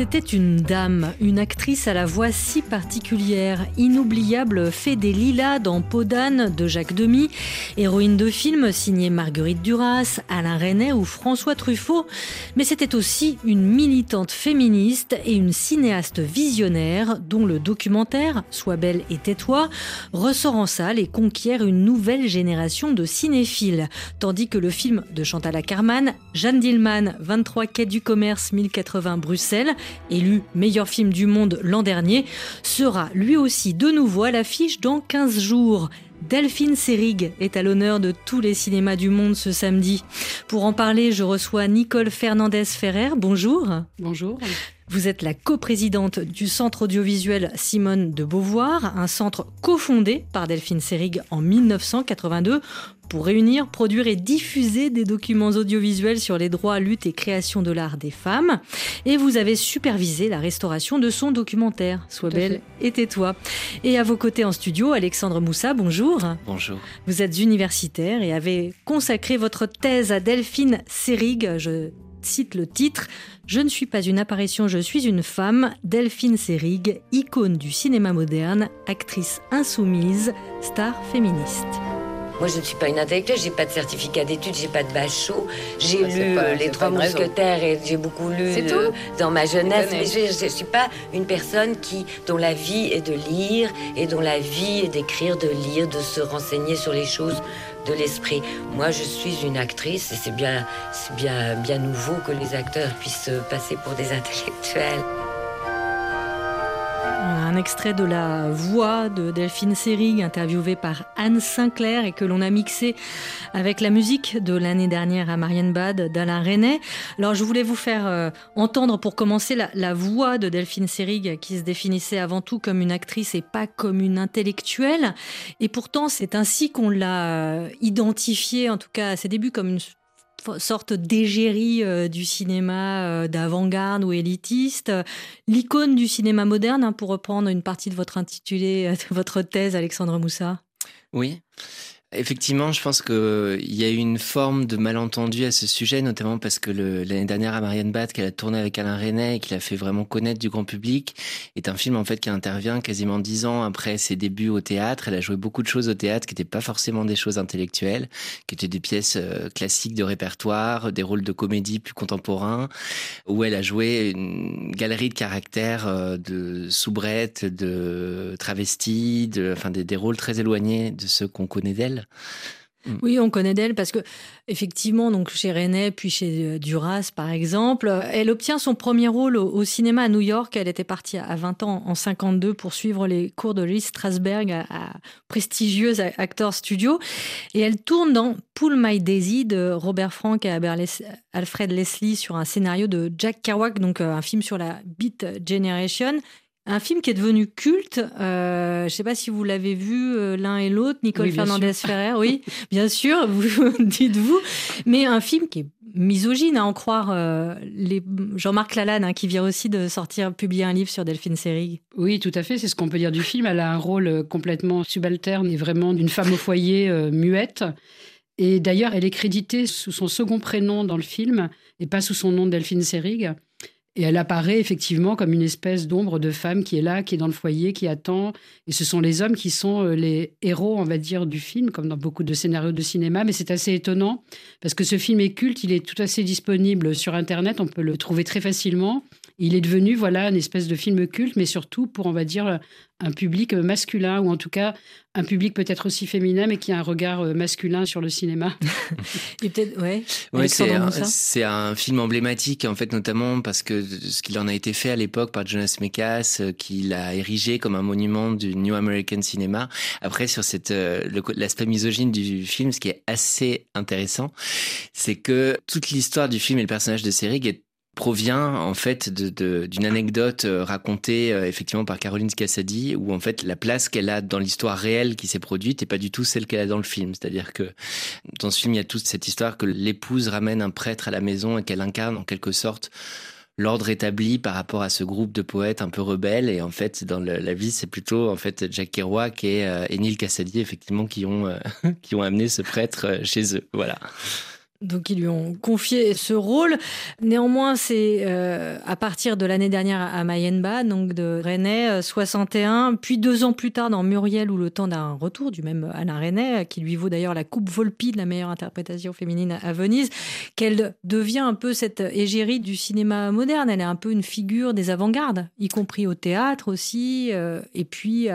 C'était une dame, une actrice à la voix si particulière, inoubliable, fait des lilas dans Podane de Jacques Demy, héroïne de films signée Marguerite Duras, Alain Resnais ou François Truffaut. Mais c'était aussi une militante féministe et une cinéaste visionnaire dont le documentaire Sois belle et tais-toi ressort en salle et conquiert une nouvelle génération de cinéphiles. Tandis que le film de Chantal Ackerman, Jeanne Dillman, 23 quai du commerce 1080 Bruxelles, élu meilleur film du monde l'an dernier, sera lui aussi de nouveau à l'affiche dans 15 jours. Delphine Serig est à l'honneur de tous les cinémas du monde ce samedi. Pour en parler, je reçois Nicole Fernandez-Ferrer. Bonjour. Bonjour. Vous êtes la coprésidente du Centre audiovisuel Simone de Beauvoir, un centre cofondé par Delphine Serig en 1982 pour réunir, produire et diffuser des documents audiovisuels sur les droits, lutte et création de l'art des femmes. Et vous avez supervisé la restauration de son documentaire, Sois belle et tais-toi. Et à vos côtés en studio, Alexandre Moussa, bonjour. Bonjour. Vous êtes universitaire et avez consacré votre thèse à Delphine Serig. Je cite le titre Je ne suis pas une apparition, je suis une femme. Delphine Serig, icône du cinéma moderne, actrice insoumise, star féministe. Moi, je ne suis pas une intellectuelle, j'ai pas de certificat d'études, j'ai pas de bachot. J'ai lu euh, Les Trois Mousquetaires et j'ai beaucoup lu euh, dans ma jeunesse. Mais je ne suis pas une personne qui, dont la vie est de lire et dont la vie est d'écrire, de lire, de se renseigner sur les choses de l'esprit. Moi, je suis une actrice et c'est bien, bien, bien nouveau que les acteurs puissent passer pour des intellectuels. Un extrait de la voix de Delphine Seyrig, interviewée par Anne Sinclair et que l'on a mixé avec la musique de l'année dernière à Marienbad d'Alain Resnais. Alors je voulais vous faire euh, entendre pour commencer la, la voix de Delphine Seyrig qui se définissait avant tout comme une actrice et pas comme une intellectuelle. Et pourtant c'est ainsi qu'on l'a euh, identifiée, en tout cas à ses débuts, comme une sorte d'égérie euh, du cinéma euh, d'avant-garde ou élitiste, l'icône du cinéma moderne, hein, pour reprendre une partie de votre intitulé, euh, de votre thèse, Alexandre Moussa. Oui. Effectivement, je pense qu'il y a eu une forme de malentendu à ce sujet, notamment parce que l'année dernière à Marianne Bat, qu'elle a tourné avec Alain Resnais et qu'il a fait vraiment connaître du grand public, est un film en fait qui intervient quasiment dix ans après ses débuts au théâtre. Elle a joué beaucoup de choses au théâtre qui n'étaient pas forcément des choses intellectuelles, qui étaient des pièces euh, classiques de répertoire, des rôles de comédie plus contemporains, où elle a joué une galerie de caractères euh, de soubrettes, de travestis, de, enfin des, des rôles très éloignés de ceux qu'on connaît d'elle. Mm. Oui, on connaît d'elle parce que effectivement, donc chez René puis chez euh, Duras par exemple, elle obtient son premier rôle au, cinéma à New York. Elle était partie à 20 ans en 52 pour suivre les cours de Lee Strasberg à, à prestigieuse Actors Studio et elle tourne dans Pull My Daisy de Robert Frank et Alfred Leslie sur un scénario de Jack Kerouac, donc euh, un film sur la Beat Generation un film qui est devenu culte. Euh, je ne sais pas si vous l'avez vu euh, l'un et l'autre, Nicole Fernandez-Ferrer. Oui, bien sûr, vous dites-vous. Mais un film qui est misogyne, à en croire euh, les... Jean-Marc Lalanne, hein, qui vient aussi de sortir, publier un livre sur Delphine Seyrig. Oui, tout à fait. C'est ce qu'on peut dire du film. Elle a un rôle complètement subalterne et vraiment d'une femme au foyer muette. Et d'ailleurs, elle est créditée sous son second prénom dans le film et pas sous son nom Delphine Seyrig. Et elle apparaît effectivement comme une espèce d'ombre de femme qui est là, qui est dans le foyer, qui attend. Et ce sont les hommes qui sont euh, les héros, on va dire, du film, comme dans beaucoup de scénarios de cinéma. Mais c'est assez étonnant parce que ce film est culte, il est tout fait disponible sur Internet, on peut le trouver très facilement. Il est devenu voilà une espèce de film culte, mais surtout pour on va dire un public masculin ou en tout cas un public peut-être aussi féminin, mais qui a un regard masculin sur le cinéma. Et peut-être ouais. c'est un, film emblématique en fait notamment parce que ce qu'il en a été fait à l'époque par Jonas Mekas, euh, qu'il a érigé comme un monument du New American Cinema. Après sur cette euh, l'aspect misogyne du film, ce qui est assez intéressant, c'est que toute l'histoire du film et le personnage de Serig est provient en fait d'une anecdote euh, racontée euh, effectivement par Caroline Scassadi où en fait la place qu'elle a dans l'histoire réelle qui s'est produite n'est pas du tout celle qu'elle a dans le film. C'est-à-dire que dans ce film il y a toute cette histoire que l'épouse ramène un prêtre à la maison et qu'elle incarne en quelque sorte l'ordre établi par rapport à ce groupe de poètes un peu rebelles. Et en fait dans la vie c'est plutôt en fait Jack Kerouac et, euh, et Neil Cassady effectivement qui ont qui ont amené ce prêtre chez eux. Voilà donc ils lui ont confié ce rôle. Néanmoins, c'est euh, à partir de l'année dernière à Mayenba, donc de René, 61, euh, puis deux ans plus tard dans Muriel ou le temps d'un retour du même Alain René, qui lui vaut d'ailleurs la Coupe Volpi de la meilleure interprétation féminine à Venise, qu'elle devient un peu cette égérie du cinéma moderne. Elle est un peu une figure des avant-gardes, y compris au théâtre aussi, euh, et puis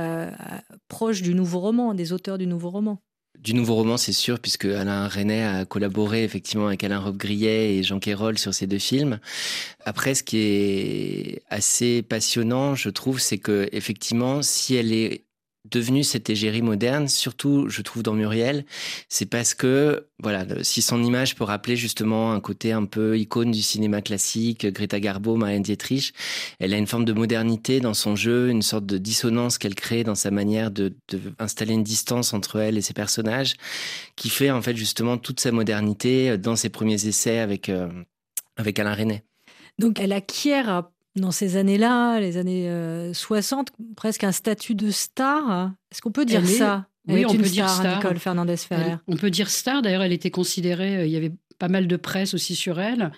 proche du nouveau roman, des auteurs du nouveau roman. Du nouveau roman, c'est sûr, puisque Alain René a collaboré effectivement avec Alain Robbe-Grillet et Jean Quérol sur ces deux films. Après, ce qui est assez passionnant, je trouve, c'est que effectivement, si elle est devenue cette égérie moderne, surtout je trouve dans Muriel, c'est parce que voilà, si son image peut rappeler justement un côté un peu icône du cinéma classique, Greta Garbo, Marianne Dietrich, elle a une forme de modernité dans son jeu, une sorte de dissonance qu'elle crée dans sa manière de, installer une distance entre elle et ses personnages, qui fait en fait justement toute sa modernité dans ses premiers essais avec euh, avec Alain René. Donc elle acquiert dans ces années-là, les années 60, euh, presque un statut de star. Est-ce qu'on peut dire ça? Oui, on peut dire star. Nicole Fernandez Ferrer. on peut dire star. D'ailleurs, elle était considérée. Euh, il y avait pas mal de presse aussi sur elle.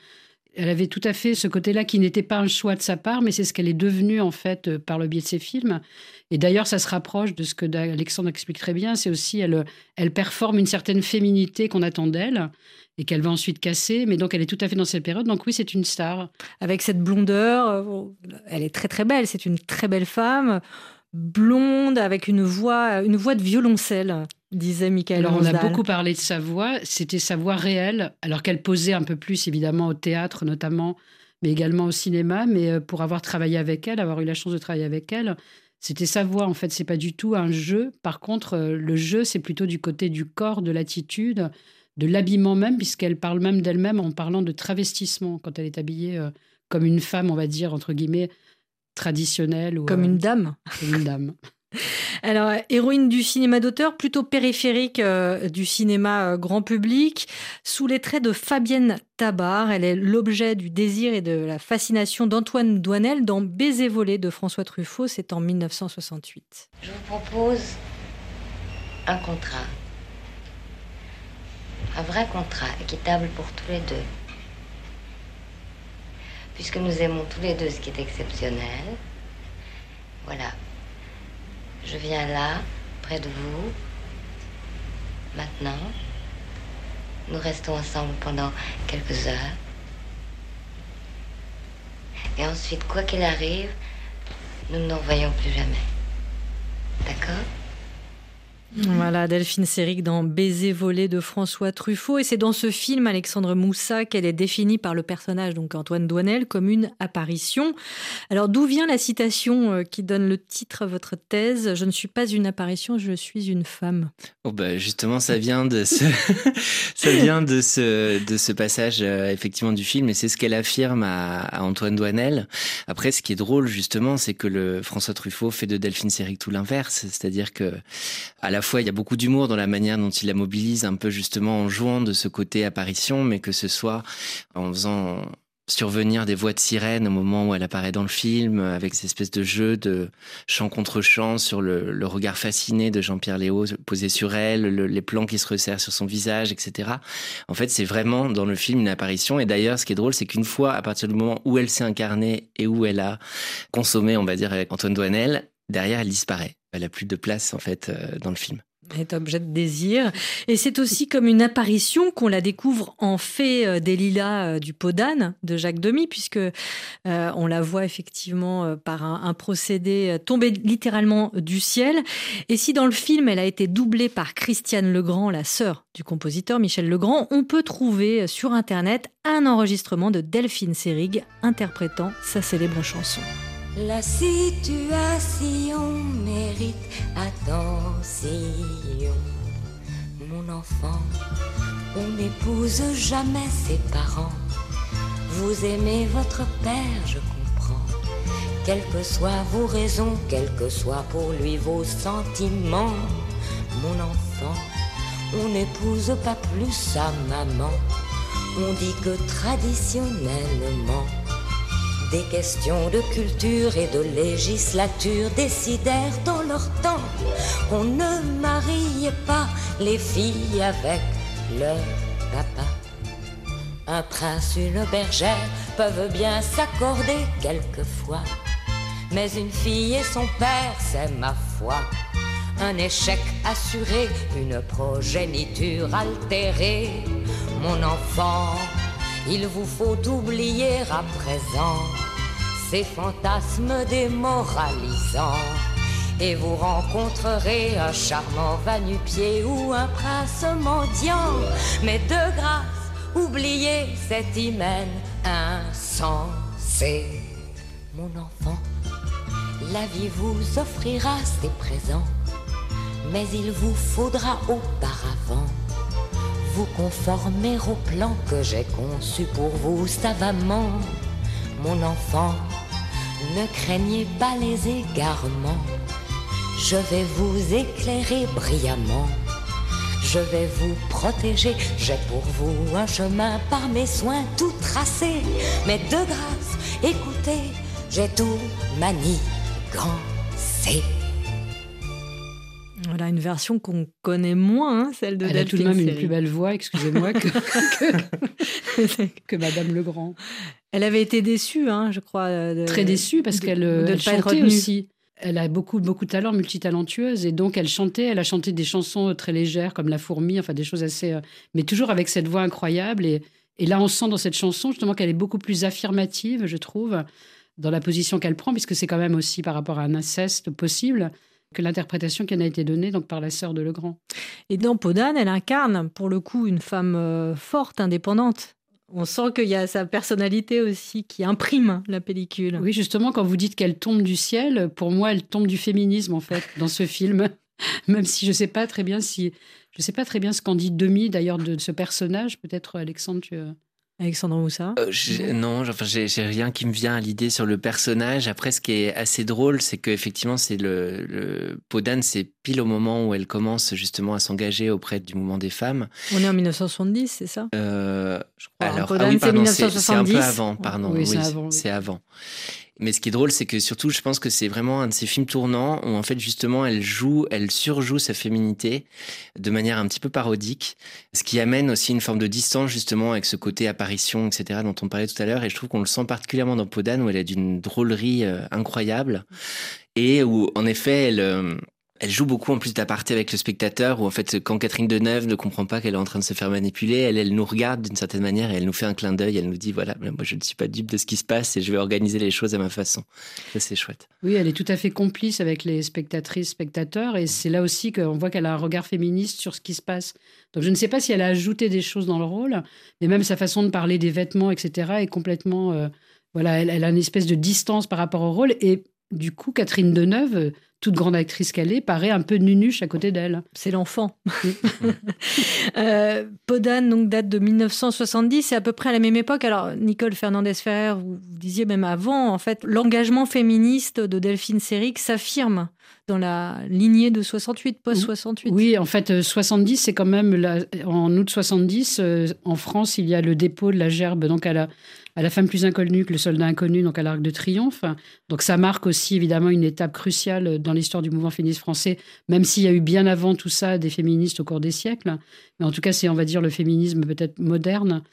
Elle avait tout à fait ce côté-là qui n'était pas un choix de sa part, mais c'est ce qu'elle est devenue en fait euh, par le biais de ses films. Et d'ailleurs, ça se rapproche de ce que Alexandre explique très bien. C'est aussi elle, elle performe une certaine féminité qu'on attend d'elle et qu'elle va ensuite casser. Mais donc, elle est tout à fait dans cette période. Donc, oui, c'est une star. Avec cette blondeur, euh, elle est très, très belle. C'est une très belle femme, blonde, avec une voix, une voix de violoncelle, disait Michael Alors, on a beaucoup parlé de sa voix. C'était sa voix réelle, alors qu'elle posait un peu plus, évidemment, au théâtre, notamment, mais également au cinéma. Mais euh, pour avoir travaillé avec elle, avoir eu la chance de travailler avec elle, c'était sa voix, en fait, c'est pas du tout un jeu. Par contre, euh, le jeu, c'est plutôt du côté du corps, de l'attitude, de l'habillement même, puisqu'elle parle même d'elle-même en parlant de travestissement, quand elle est habillée euh, comme une femme, on va dire, entre guillemets, traditionnelle. Ou, comme une dame. Comme une dame. Alors, héroïne du cinéma d'auteur, plutôt périphérique euh, du cinéma euh, grand public, sous les traits de Fabienne Tabar, elle est l'objet du désir et de la fascination d'Antoine Douanel dans Baiser volé de François Truffaut, c'est en 1968. Je vous propose un contrat un vrai contrat équitable pour tous les deux. Puisque nous aimons tous les deux ce qui est exceptionnel, voilà. Je viens là, près de vous, maintenant. Nous restons ensemble pendant quelques heures. Et ensuite, quoi qu'il arrive, nous ne nous revoyons plus jamais. D'accord? Voilà, Delphine Séric dans Baiser volé de François Truffaut. Et c'est dans ce film, Alexandre Moussa, qu'elle est définie par le personnage, donc Antoine Douanel, comme une apparition. Alors, d'où vient la citation euh, qui donne le titre à votre thèse? Je ne suis pas une apparition, je suis une femme. Oh bah justement, ça vient de ce, ça vient de ce, de ce passage, euh, effectivement, du film. Et c'est ce qu'elle affirme à, Antoine Douanel. Après, ce qui est drôle, justement, c'est que le François Truffaut fait de Delphine Séric tout l'inverse. C'est-à-dire que, à la fois, il y a beaucoup d'humour dans la manière dont il la mobilise, un peu justement en jouant de ce côté apparition, mais que ce soit en faisant survenir des voix de sirène au moment où elle apparaît dans le film, avec ces espèces de jeux de chant contre chant sur le, regard fasciné de Jean-Pierre Léo posé sur elle, les plans qui se resserrent sur son visage, etc. En fait, c'est vraiment dans le film une apparition. Et d'ailleurs, ce qui est drôle, c'est qu'une fois, à partir du moment où elle s'est incarnée et où elle a consommé, on va dire, avec Antoine Douanel, derrière, elle disparaît. Elle a plus de place, en fait, euh, dans le film. est objet de désir. Et c'est aussi comme une apparition qu'on la découvre en fait euh, des lilas euh, du Podane de Jacques Demy, puisque on la voit effectivement par un, procédé tombé littéralement du ciel. Et si dans le film elle a été doublée par Christiane Legrand, la sœur du compositeur Michel Legrand, on peut trouver sur internet un enregistrement de Delphine Seyrig interprétant sa célèbre chanson. La situation mérite attention. Mon enfant, on n'épouse jamais ses parents. Vous aimez votre père, je comprends. Quelles que soient vos raisons, quels que soient pour lui vos sentiments, mon enfant, on n'épouse pas plus sa maman. On dit que traditionnellement, des questions de culture et de législature décidèrent dans leur temps qu'on ne mariait pas les filles avec leur papa. Un prince, une bergère peuvent bien s'accorder quelquefois. Mais une fille et son père, c'est ma foi. Un échec assuré, une progéniture altérée. Mon enfant, il vous faut oublier à présent ces fantasmes démoralisants. Et vous rencontrerez un charmant vanupier ou un prince mendiant. Mais de grâce, oubliez cet hymen insensé. Mon enfant, la vie vous offrira ses présents, mais il vous faudra auparavant vous conformer au plan que j'ai conçu pour vous savamment. Mon enfant, ne craignez pas les égarements. Je vais vous éclairer brillamment. Je vais vous protéger. J'ai pour vous un chemin par mes soins tout tracé. Mais de grâce, écoutez, j'ai tout manigancé. Voilà une version qu'on connaît moins, hein, celle de Elle a tout de même une plus belle voix, excusez-moi, que, que, Madame Legrand. Elle avait été déçue, hein, je crois. Très déçue parce qu'elle elle chantait aussi. Elle a beaucoup, beaucoup de talent, multitalentueuse, et donc elle chantait. Elle a chanté des chansons très légères comme La Fourmi, enfin des choses assez, euh, mais toujours avec cette voix incroyable. Et, et là, on sent dans cette chanson justement qu'elle est beaucoup plus affirmative, je trouve, dans la position qu'elle prend, puisque c'est quand même aussi par rapport à un inceste possible que l'interprétation qui en a été donnée donc par la sœur de Legrand. Et dans Podane, elle incarne pour le coup une femme euh, forte, indépendante. On sent qu'il y a sa personnalité aussi qui imprime la pellicule. Oui, justement, quand vous dites qu'elle tombe du ciel, pour moi, elle tombe du féminisme en fait dans ce film. Même si je ne sais pas très bien si je sais pas très bien ce qu'en dit Demi d'ailleurs de ce personnage. Peut-être Alexandre, tu Alexandre Moussa euh, Non, enfin, j'ai rien qui me vient à l'idée sur le personnage. Après, ce qui est assez drôle, c'est qu'effectivement, c'est le, le Podane, c'est pile au moment où elle commence justement à s'engager auprès du mouvement des femmes. On est en 1970, c'est ça? Euh, Je crois. Alors, ah oui, pardon, c'est un peu avant, pardon. Oui, c'est avant. Mais ce qui est drôle, c'est que surtout, je pense que c'est vraiment un de ces films tournants où en fait justement elle joue, elle surjoue sa féminité de manière un petit peu parodique, ce qui amène aussi une forme de distance justement avec ce côté apparition, etc. dont on parlait tout à l'heure. Et je trouve qu'on le sent particulièrement dans Podane où elle est d'une drôlerie euh, incroyable et où en effet elle euh, elle joue beaucoup en plus d'aparté avec le spectateur, où en fait, quand Catherine Deneuve ne comprend pas qu'elle est en train de se faire manipuler, elle, elle nous regarde d'une certaine manière et elle nous fait un clin d'œil, elle nous dit, voilà, moi je ne suis pas dupe de ce qui se passe et je vais organiser les choses à ma façon. Ça, c'est chouette. Oui, elle est tout à fait complice avec les spectatrices, spectateurs, et c'est là aussi qu'on voit qu'elle a un regard féministe sur ce qui se passe. Donc je ne sais pas si elle a ajouté des choses dans le rôle, mais même sa façon de parler des vêtements, etc., est complètement... Euh, voilà, elle, elle a une espèce de distance par rapport au rôle, et du coup, Catherine Deneuve toute grande actrice qu'elle est, paraît un peu nunuche à côté d'elle. C'est l'enfant. euh, Podane donc, date de 1970, c'est à peu près à la même époque. Alors, Nicole Fernandez-Ferrer, vous, disiez même avant, en fait, l'engagement féministe de Delphine Seyrig s'affirme dans la lignée de 68, post-68. Oui, en fait, 70, euh, c'est quand même, en août 70, euh, en France, il y a le dépôt de la gerbe donc à la, à la femme plus inconnue que le soldat inconnu, donc à l'Arc de Triomphe. Donc ça marque aussi évidemment une étape cruciale dans l'histoire du mouvement féministe français, même s'il y a eu bien avant tout ça des féministes au cours des siècles. Mais en tout cas, c'est, on va dire, le féminisme peut-être moderne.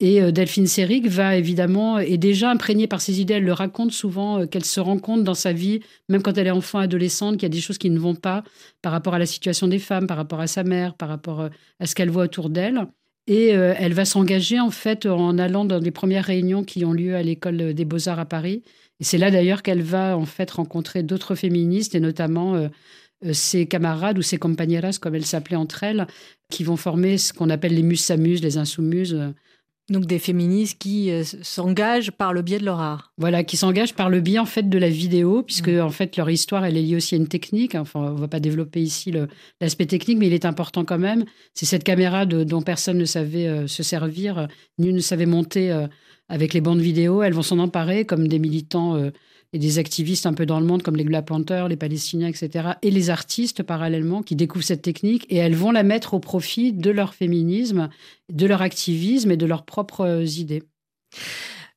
Et euh, Delphine Seyrig va évidemment, est déjà imprégnée par ces idées, elle le raconte souvent, euh, qu'elle se rend compte dans sa vie, même quand elle est enfant, adolescente, qu'il y a des choses qui ne vont pas par rapport à la situation des femmes, par rapport à sa mère, par rapport à ce qu'elle voit autour d'elle. Et elle va s'engager en fait en allant dans des premières réunions qui ont lieu à l'école des beaux-arts à Paris. Et c'est là d'ailleurs qu'elle va en fait rencontrer d'autres féministes et notamment euh, ses camarades ou ses compañeras, comme elles s'appelaient entre elles, qui vont former ce qu'on appelle les muses-samuses, les insoumises. Donc des féministes qui euh, s'engagent par le biais de leur art. Voilà, qui s'engagent par le biais en fait de la vidéo, puisque mmh. en fait leur histoire elle est liée aussi à une technique. Enfin, on va pas développer ici l'aspect technique, mais il est important quand même. C'est cette caméra dont personne ne savait euh, se servir, ni ne savait monter avec les bandes vidéo. Elles vont s'en emparer comme des militants et des activistes un peu dans le monde comme les Black les Palestiniens, etc. Et les artistes parallèlement qui découvrent cette technique et elles vont la mettre au profit de leur féminisme, de leur activisme et de leurs propres idées.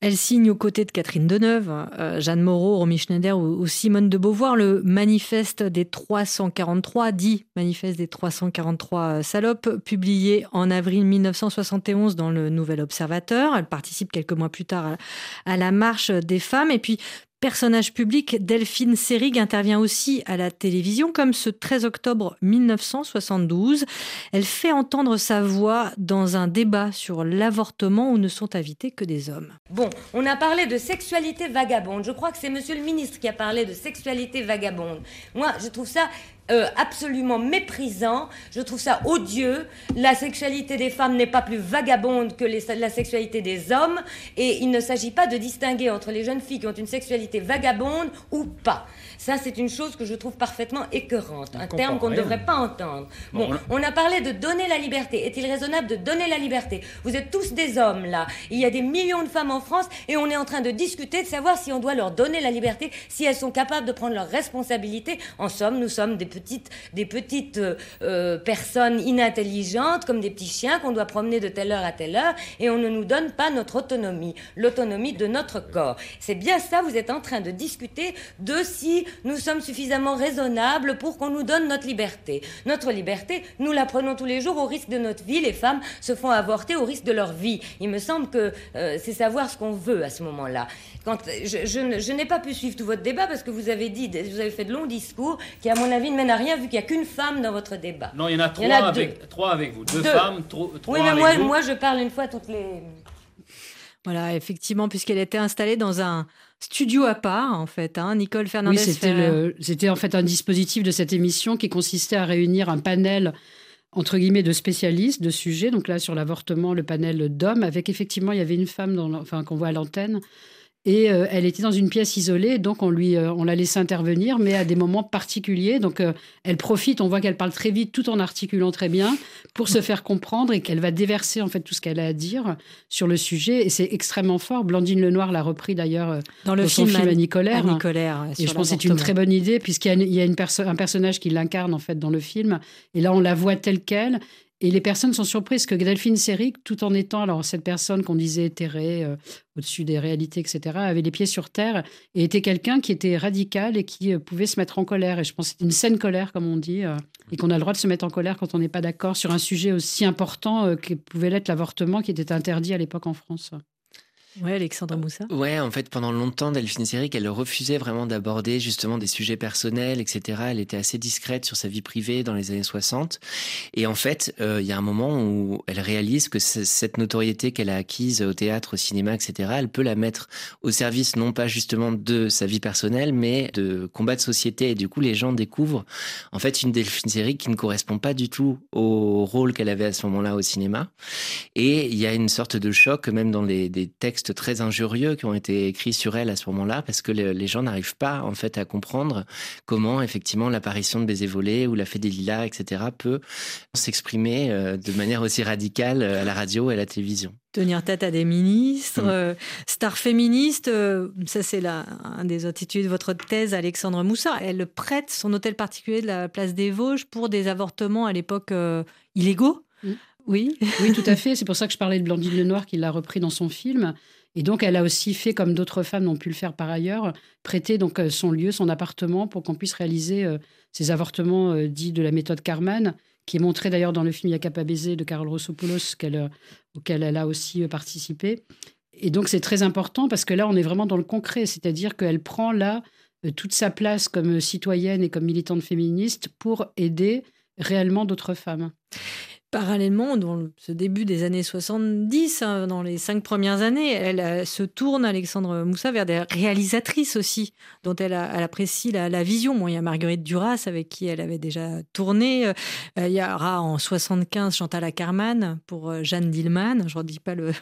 Elle signe aux côtés de Catherine Deneuve, euh, Jeanne Moreau, Romy Schneider ou, Simone de Beauvoir le manifeste des 343, dit manifeste des 343 euh, salopes, publié en avril 1971 dans le Nouvel Observateur. Elle participe quelques mois plus tard à la marche des femmes. Et puis, Personnage public, Delphine Seyrig intervient aussi à la télévision, comme ce 13 octobre 1972. Elle fait entendre sa voix dans un débat sur l'avortement où ne sont invités que des hommes. Bon, on a parlé de sexualité vagabonde. Je crois que c'est monsieur le ministre qui a parlé de sexualité vagabonde. Moi, je trouve ça euh, absolument méprisant. Je trouve ça odieux. La sexualité des femmes n'est pas plus vagabonde que la sexualité des hommes. Et il ne s'agit pas de distinguer entre les jeunes filles qui ont une sexualité vagabonde ou pas. Ça, c'est une chose que je trouve parfaitement écœurante. un terme qu'on ne devrait pas entendre. Bon, on a parlé de donner la liberté. Est-il raisonnable de donner la liberté? Vous êtes tous des hommes, là. Il y a des millions de femmes en France et on est en train de discuter de savoir si on doit leur donner la liberté, si elles sont capables de prendre leurs responsabilités. En somme, nous sommes des petites, des petites euh, euh, personnes inintelligentes, comme des petits chiens qu'on doit promener de telle heure à telle heure, et on ne nous donne pas notre autonomie, l'autonomie de notre corps. C'est bien ça, vous êtes en train de discuter de si nous sommes suffisamment raisonnables pour qu'on nous donne notre liberté. Notre liberté, nous la prenons tous les jours au risque de notre vie. Les femmes se font avorter au risque de leur vie. Il me semble que euh, c'est savoir ce qu'on veut à ce moment-là. Quand je, je n'ai pas pu suivre tout votre débat parce que vous avez dit, vous avez fait de longs discours qui, à mon avis, ne mènent à rien vu qu'il n'y a qu'une femme dans votre débat. Non, il y en a trois, avec, trois avec vous. Deux, femmes, trois Oui, mais moi, moi, je parle une fois toutes les. Voilà, effectivement, puisqu'elle était installée dans un studio à part, en fait, hein, Nicole Fernandez. Oui, c'était, c'était en fait un dispositif de cette émission qui consistait à réunir un panel entre guillemets de spécialistes de sujets. Donc là, sur l'avortement, le panel d'hommes, avec effectivement, il y avait une femme dans, enfin, qu'on voit à l'antenne et euh, elle était dans une pièce isolée, donc on lui, euh, on l'a laissé intervenir, mais à des moments particuliers. Donc euh, elle profite, on voit qu'elle parle très vite, tout en articulant très bien, pour se faire comprendre et qu'elle va déverser en fait tout ce qu'elle a à dire sur le sujet. Et c'est extrêmement fort. Blandine Lenoir l'a repris d'ailleurs dans le film, son film et je pense que c'est une très bonne idée puisqu'il y a, une un personnage qui l'incarne en fait dans le film. Et là, on la voit telle qu'elle. Et les personnes sont surprises que Delphine Seyrig, tout en étant alors cette personne qu'on disait éthérée, euh, au-dessus des réalités, etc., avait les pieds sur terre et était quelqu'un qui était radical et qui euh, pouvait se mettre en colère. Et je pense que c'était une saine colère, comme on dit, euh, et qu'on a le droit de se mettre en colère quand on n'est pas d'accord sur un sujet aussi important que pouvait l'être l'avortement, qui était interdit à l'époque en France. Oui, Alexandre Moussa. Ouais, en fait, pendant longtemps, Delphine Seyrig, elle refusait vraiment d'aborder justement des sujets personnels, etc. Elle était assez discrète sur sa vie privée dans les années 60. Et en fait, euh, il y a un moment où elle réalise que cette notoriété qu'elle a acquise au théâtre, au cinéma, etc., elle peut la mettre au service non pas justement de sa vie personnelle, mais de combats de société. Et du coup, les gens découvrent en fait une Delphine Seyrig qui ne correspond pas du tout au rôle qu'elle avait à ce moment-là au cinéma. Et il y a une sorte de choc, même dans les, textes très injurieux qui ont été écrits sur elle à ce moment-là, parce que les gens n'arrivent pas en fait à comprendre comment effectivement l'apparition de Baiser volé ou la fée des lilas, etc. peut s'exprimer euh, de manière aussi radicale euh, à la radio et à la télévision tenir tête à des ministres, mm. euh, star féministe, ça c'est là un des attitudes de votre thèse, Alexandre Moussa. Elle prête son hôtel particulier de la place des Vosges pour des avortements à l'époque illégaux. Mm. Oui. oui, tout à fait. C'est pour ça que je parlais de Blandine Lenoir qui l'a repris dans son film. Et donc, elle a aussi fait, comme d'autres femmes ont pu le faire par ailleurs, prêter donc euh, son lieu, son appartement, pour qu'on puisse réaliser euh, ces avortements euh, dits de la méthode Carman, qui est montré d'ailleurs dans le film Yaka baiser de Carole Rossopoulos, auquel elle a aussi participé. Et donc c'est très important parce que là, on est vraiment dans le concret, c'est-à-dire qu'elle prend là toute sa place comme citoyenne et comme militante féministe pour aider réellement d'autres femmes. Parallèlement, dans ce début des années 70, hein, dans les cinq premières années, elle euh, se tourne, Alexandre Moussa, vers des réalisatrices aussi, dont elle, apprécie la, vision. Bon, il y a Marguerite Duras, avec qui elle avait déjà tourné. Euh, il y aura en 75 Chantal Ackerman pour euh, Jeanne Dillman. Je ne redis pas le,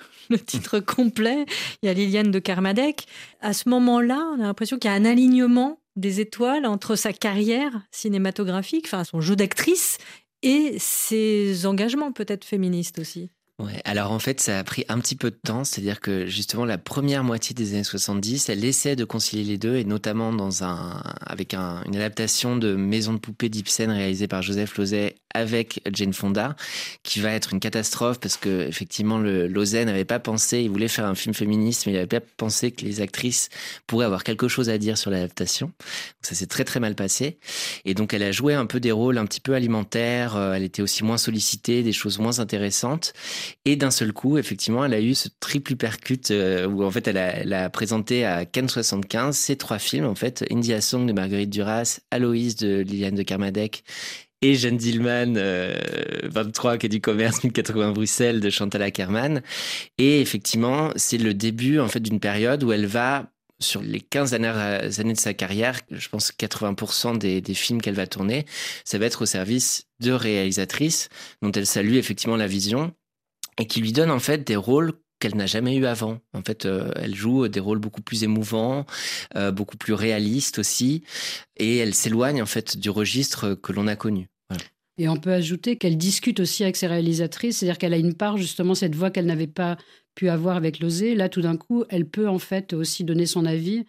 titre complet. Il y a Liliane de Carmadec. À ce moment-là, on a l'impression qu'il y a un alignement des étoiles entre sa carrière cinématographique, enfin son jeu d'actrice, et ses engagements peut-être féministes aussi. Ouais, alors en fait, ça a pris un petit peu de temps, c'est-à-dire que justement la première moitié des années 70, elle essaie de concilier les deux, et notamment dans un, avec une adaptation de Maison de poupée d'Ibsen réalisée par Joseph Lozay avec Jane Fonda, qui va être une catastrophe parce que effectivement le Lozay n'avait pas pensé, il voulait faire un film féministe, mais il n'avait pas pensé que les actrices pourraient avoir quelque chose à dire sur l'adaptation. Ça s'est très très mal passé, et donc elle a joué un peu des rôles un petit peu alimentaires. Euh, elle était aussi moins sollicitée, des choses moins intéressantes, et d'un seul coup, effectivement, elle a eu ce triple percute euh, où en fait elle a, présenté à Cannes 75 ces trois films en fait, India Song de Marguerite Duras, Aloïs de Liliane de Kermadec et Jeanne Dillman, 23, qui est du commerce, 1080 Bruxelles, de Chantal Ackerman. Et effectivement, c'est le début, en fait, d'une période où elle va sur les 15 dernières années de sa carrière, je pense 80% des, des films qu'elle va tourner, ça va être au service de réalisatrices dont elle salue effectivement la vision et qui lui donne en fait des rôles qu'elle n'a jamais eu avant. En fait, euh, elle joue des rôles beaucoup plus émouvants, euh, beaucoup plus réalistes aussi, et elle s'éloigne en fait du registre que l'on a connu. Et on peut ajouter qu'elle discute aussi avec ses réalisatrices, c'est-à-dire qu'elle a une part justement cette voix qu'elle n'avait pas pu avoir avec Lozé. Là, tout d'un coup, elle peut en fait aussi donner son avis.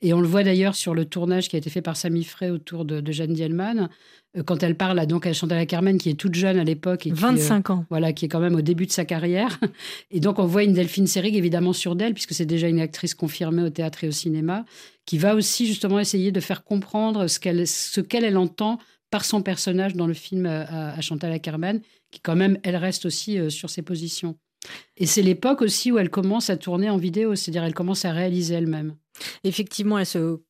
Et on le voit d'ailleurs sur le tournage qui a été fait par Samy Frey autour de, Jeanne Dielman, euh, quand elle parle à, donc à Chantal Carmen, qui est toute jeune à l'époque. et 25 euh, ans. Voilà, qui est quand même au début de sa carrière. Et donc on voit une Delphine Seyrig évidemment sur d'elle, puisque c'est déjà une actrice confirmée au théâtre et au cinéma, qui va aussi justement essayer de faire comprendre ce qu'elle ce qu'elle elle entend par son personnage dans le film euh, à, Chantal Ackerman, qui quand même, elle reste aussi sur ses positions. Et c'est l'époque aussi où elle commence à tourner en vidéo, c'est-à-dire elle commence à réaliser elle-même. Effectivement, elle se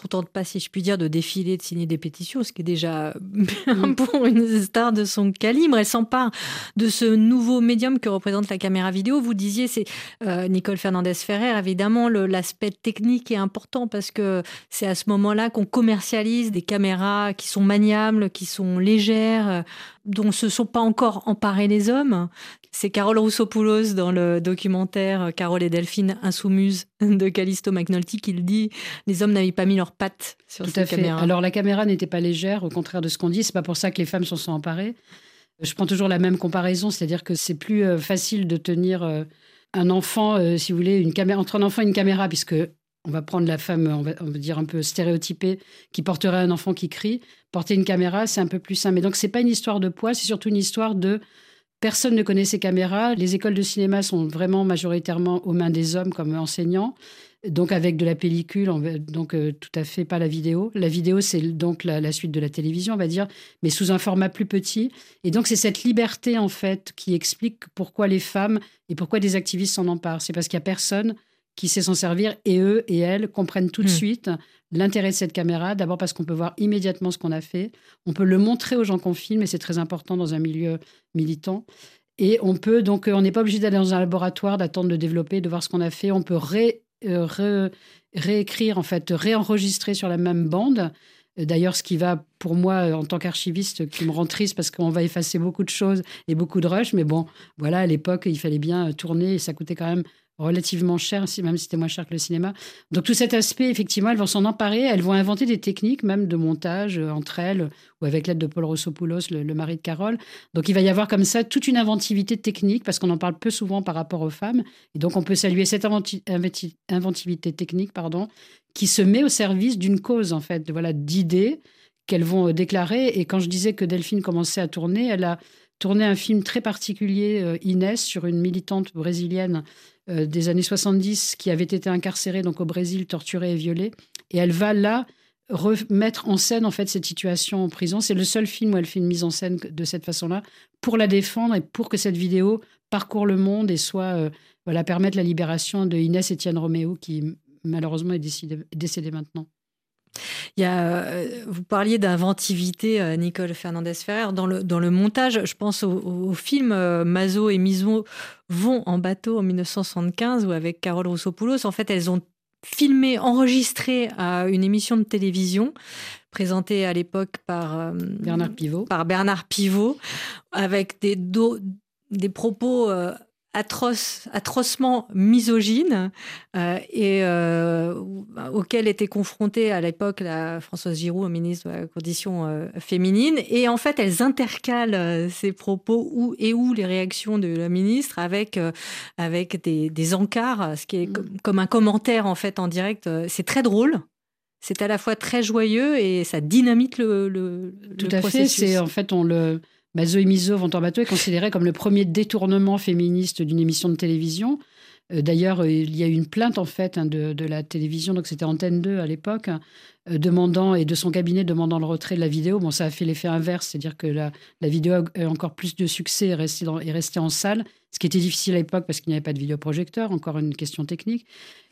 contente pas, si je puis dire, de défiler, de signer des pétitions, ce qui est déjà bien mm. pour une star de son calibre. Elle s'empare de ce nouveau médium que représente la caméra vidéo. Vous disiez, c'est euh, Nicole Fernandez-Ferrer, évidemment, l'aspect technique est important parce que c'est à ce moment-là qu'on commercialise des caméras qui sont maniables, qui sont légères, dont se sont pas encore emparés les hommes. C'est Carole Roussopoulos dans le documentaire Carole et Delphine insoumises de Callisto McNulty qui le dit. Les hommes n'avaient pas mis leurs pattes sur Tout à fait. Alors la caméra n'était pas légère, au contraire de ce qu'on dit. C'est pas pour ça que les femmes s'en sont emparées. Je prends toujours la même comparaison, c'est-à-dire que c'est plus euh, facile de tenir euh, un enfant, euh, si vous voulez, une caméra entre un enfant et une caméra, puisque on va prendre la femme, on va, dire un peu stéréotypée, qui porterait un enfant qui crie. Porter une caméra, c'est un peu plus simple. Mais donc, c'est pas une histoire de poids, c'est surtout une histoire de personne ne connaît ces caméras. Les écoles de cinéma sont vraiment majoritairement aux mains des hommes comme enseignants. Donc avec de la pellicule, donc euh, tout à fait pas la vidéo. La vidéo, c'est donc la, la, suite de la télévision, on va dire, mais sous un format plus petit. Et donc c'est cette liberté en fait qui explique pourquoi les femmes et pourquoi des activistes s'en emparent. C'est parce qu'il y a personne qui sait s'en servir et eux et elles comprennent tout de hmm. suite l'intérêt de cette caméra. D'abord parce qu'on peut voir immédiatement ce qu'on a fait. On peut le montrer aux gens qu'on filme et c'est très important dans un milieu militant. Et on peut donc, on n'est pas obligé d'aller dans un laboratoire, d'attendre de développer, de voir ce qu'on a fait. On peut euh, réécrire, en fait, réenregistrer sur la même bande. D'ailleurs, ce qui va pour moi, en tant qu'archiviste, qui me rend triste parce qu'on va effacer beaucoup de choses et beaucoup de rush. Mais bon, voilà, à l'époque, il fallait bien tourner et ça coûtait quand même relativement cher, même si c'était moins cher que le cinéma. Donc tout cet aspect, effectivement, elles vont s'en emparer, elles vont inventer des techniques même de montage euh, entre elles, ou avec l'aide de Paul Rossopoulos, le, mari de Carole. Donc il va y avoir comme ça toute une inventivité technique, parce qu'on en parle peu souvent par rapport aux femmes. Et donc on peut saluer cette inventivité technique, pardon, qui se met au service d'une cause, en fait, voilà, d'idées qu'elles vont euh, déclarer. Et quand je disais que Delphine commençait à tourner, elle a tourné un film très particulier, euh, Inès, sur une militante brésilienne euh, des années 70 qui avait été incarcérée donc au Brésil, torturée et violée. Et elle va là remettre en scène en fait cette situation en prison. C'est le seul film où elle fait une mise en scène de cette façon-là pour la défendre et pour que cette vidéo parcourt le monde et soit euh, voilà permettre la libération de Inès Etienne Roméo qui malheureusement est décédée décédé maintenant. Il y a, euh, vous parliez d'inventivité, euh, Nicole Fernandez-Ferrer. Dans le, dans le montage, je pense au, film Mazo et Miso vont en bateau en 1975 ou avec Carole Roussopoulos. En fait, elles ont filmé, enregistré à une émission de télévision présentée à l'époque par euh, Bernard Pivot. Par Bernard Pivot, avec des, des propos euh, atroce, atrocement misogyne euh, et euh, auquel était confrontée à l'époque la Françoise Giroud, ministre de la condition euh, féminine. Et en fait, elles intercalent ces propos où, et où les réactions de la ministre avec, avec des, des encarts, ce qui est mm. comme, un commentaire en fait en direct. C'est très drôle. C'est à la fois très joyeux et ça dynamite le, le, Tout à fait. C'est en fait on le bah, Zoé Miso, Vent bateau est considéré comme le premier détournement féministe d'une émission de télévision. Euh, d'ailleurs, euh, il y a eu une plainte en fait hein, de, la télévision, donc c'était Antenne 2 à l'époque, euh, demandant et de son cabinet demandant le retrait de la vidéo. Bon, ça a fait l'effet inverse, c'est-à-dire que la, vidéo a encore plus de succès et est restée, en salle, ce qui était difficile à l'époque parce qu'il n'y avait pas de vidéoprojecteur, encore une question technique.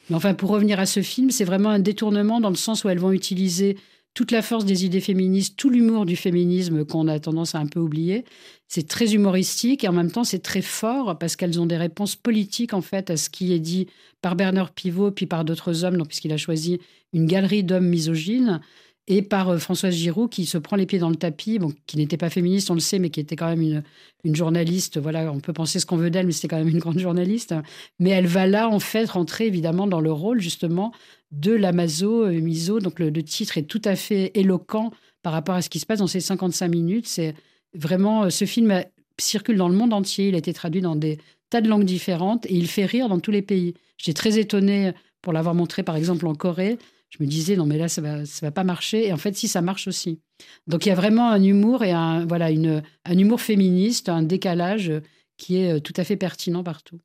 Mais enfin, pour revenir à ce film, c'est vraiment un détournement dans le sens où elles vont utiliser toute la force des idées féministes, tout l'humour du féminisme qu'on a tendance à un peu oublier. C'est très humoristique et en même temps c'est très fort parce qu'elles ont des réponses politiques en fait à ce qui est dit par Bernard Pivot puis par d'autres hommes, puisqu'il a choisi une galerie d'hommes misogynes et par euh, Françoise Giroud qui se prend les pieds dans le tapis, qui n'était pas féministe, on le sait, mais qui était quand même une, journaliste. Voilà, on peut penser ce qu'on veut d'elle, mais c'était quand même une grande journaliste. Mais elle va là, en fait, rentrer évidemment dans le rôle justement de la Mazo euh, Miso. Donc le, titre est tout à fait éloquent par rapport à ce qui se passe dans ces 55 minutes. C'est vraiment, euh, ce film circule dans le monde entier. Il a été traduit dans des tas de langues différentes et il fait rire dans tous les pays. J'étais très étonnée pour l'avoir montré par exemple en Corée je me disais non mais là ça va ça va pas marcher et en fait si ça marche aussi. Donc il y a vraiment un humour et voilà une un humour féministe, un décalage qui est euh, tout à fait pertinent partout.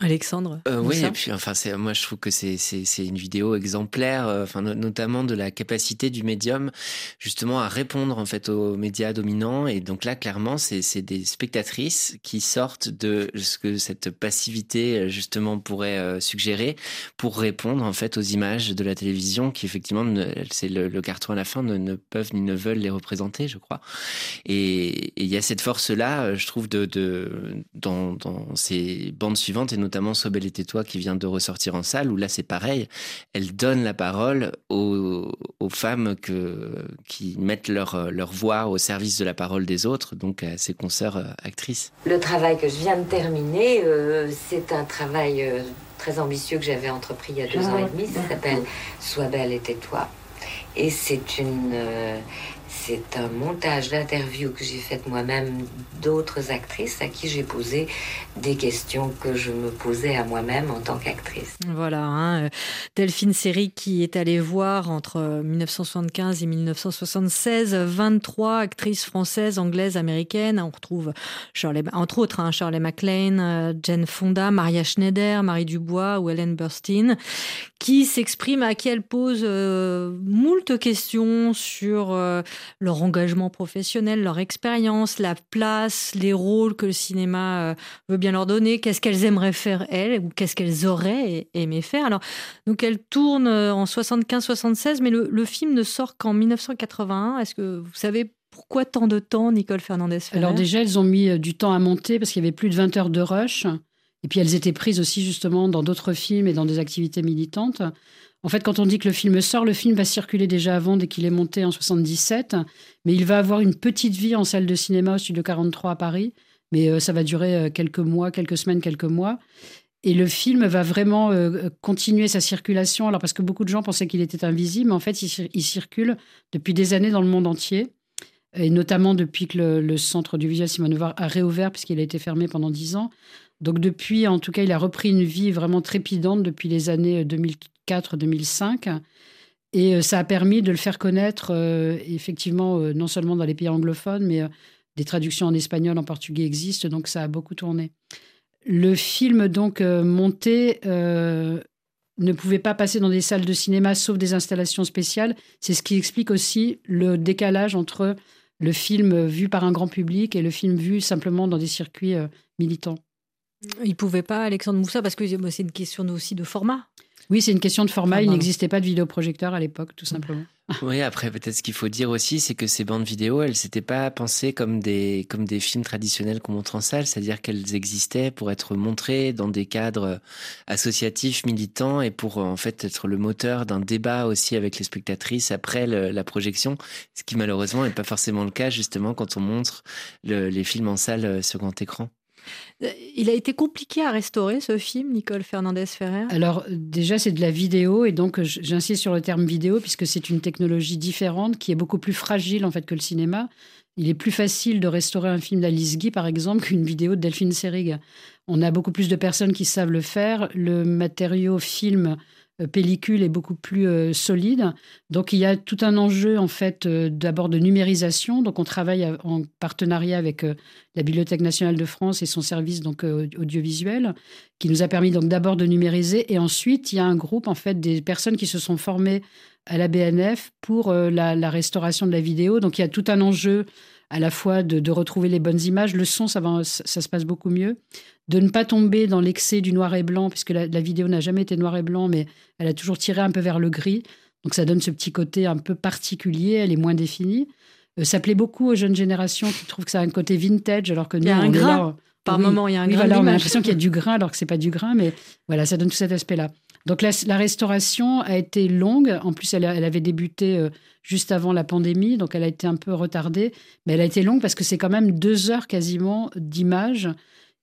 Alexandre euh, Oui, et puis enfin, moi je trouve que c'est une vidéo exemplaire, euh, enfin, notamment de la capacité du médium justement à répondre en fait aux médias dominants. Et donc là, clairement, c'est des spectatrices qui sortent de ce que cette passivité euh, justement pourrait euh, suggérer pour répondre en fait aux images de la télévision qui effectivement, c'est le, le, carton à la fin, ne, ne, peuvent ni ne veulent les représenter, je crois. Et il y a cette force-là, je trouve, de, de dans, dans ces bandes suivantes et notamment notamment Sobel et toi qui vient de ressortir en salle, où là c'est pareil, elle donne la parole aux, femmes que, qui mettent leur, leur voix au service de la parole des autres, donc à ses consoeurs euh, actrices. Le travail que je viens de terminer, euh, c'est un travail euh, très ambitieux que j'avais entrepris il y a deux ans et demi, ça s'appelle Sois belle et tais-toi. Et c'est une, c'est un montage d'interviews que j'ai fait moi-même d'autres actrices à qui j'ai posé des questions que je me posais à moi-même en tant qu'actrice. Voilà, hein, euh, Delphine Seri qui est allée voir entre 1975 et 1976 23 actrices françaises, anglaises, américaines. On retrouve entre autres hein, Shirley euh, Jane Fonda, Maria Schneider, Marie Dubois ou Helen Burstyn, qui s'expriment, à qui elles posent euh, moult questions sur leur engagement professionnel, leur expérience, la place, les rôles que le cinéma euh, veut bien leur donner, qu'est-ce qu'elles aimeraient faire elles ou qu'est-ce qu'elles auraient aimé faire. Alors, donc elles tournent euh, en 75-76, mais le, film ne sort qu'en 1981. Est-ce que vous savez pourquoi tant de temps, Nicole Fernandez Alors déjà, elles ont mis euh, du temps à monter parce qu'il y avait plus de 20 heures de rush. Et puis elles étaient prises aussi justement dans d'autres films et dans des activités militantes. En fait, quand on dit que le film sort, le film va circuler déjà avant, dès qu'il est monté en 77, mais il va avoir une petite vie en salle de cinéma au Studio 43 à Paris, mais euh, ça va durer euh, quelques mois, quelques semaines, quelques mois. Et le film va vraiment euh, continuer sa circulation, alors parce que beaucoup de gens pensaient qu'il était invisible, mais en fait, il, circule depuis des années dans le monde entier, et notamment depuis que le, centre du visuel Simone a réouvert, puisqu'il a été fermé pendant dix ans. Donc depuis, en tout cas, il a repris une vie vraiment trépidante depuis les années 2000, 2005 Et euh, ça a permis de le faire connaître, euh, effectivement, euh, non seulement dans les pays anglophones, mais des traductions en espagnol, en portugais existent, donc ça a beaucoup tourné. Le film, donc, monté ne pouvaient pas passer dans des salles de cinéma sauf des installations spéciales. C'est ce qui explique aussi le décalage entre le film vu par un grand public et le film vu simplement dans des circuits militants. Il pouvait pas, Alexandre Moussa, parce que c'est une question aussi de format. Oui, c'est une question de format. Il n'existait pas de vidéoprojecteur à l'époque, tout simplement. Oui, après, peut-être ce qu'il faut dire aussi, c'est que ces bandes vidéo, elles s'étaient pas pensées comme des, comme des films traditionnels qu'on montre en salle, c'est-à-dire qu'elles existaient pour être montrées dans des cadres associatifs, militants, et pour en fait être le moteur d'un débat aussi avec les spectatrices après la projection, ce qui malheureusement n'est pas forcément le cas justement quand on montre les films en salle euh, sur grand écran. Il a été compliqué à restaurer ce film, Nicole Fernandez-Ferrer? Alors déjà, c'est de la vidéo et donc j'insiste sur le terme vidéo puisque c'est une technologie différente qui est beaucoup plus fragile en fait que le cinéma. Il est plus facile de restaurer un film d'Alice Guy, par exemple, qu'une vidéo de Delphine Seyrig. On a beaucoup plus de personnes qui savent le faire. Le matériau film pellicule est beaucoup plus euh, solide. Donc il y a tout un enjeu en fait euh, d'abord de numérisation. Donc on travaille en partenariat avec la Bibliothèque nationale de France et son service donc audiovisuel qui nous a permis donc d'abord de numériser et ensuite il y a un groupe en fait des personnes qui se sont formées à la BNF pour la, restauration de la vidéo. Donc il y a tout un enjeu à la fois de, retrouver les bonnes images. Le son, ça, ça se passe beaucoup mieux de ne pas tomber dans l'excès du noir et blanc, puisque la, vidéo n'a jamais été noir et blanc, mais elle a toujours tiré un peu vers le gris. Donc ça donne ce petit côté un peu particulier, elle est moins définie. Euh, ça plaît beaucoup aux jeunes générations qui trouvent que ça a un côté vintage, alors que nous, il y a un grain. Par moment, il y a un grain. on a l'impression qu'il y a du grain, alors que c'est pas du grain, mais voilà, ça donne tout cet aspect-là. Donc la, restauration a été longue. En plus, elle, avait débuté euh, juste avant la pandémie, donc elle a été un peu retardée. Mais elle a été longue parce que c'est quand même deux heures quasiment d'images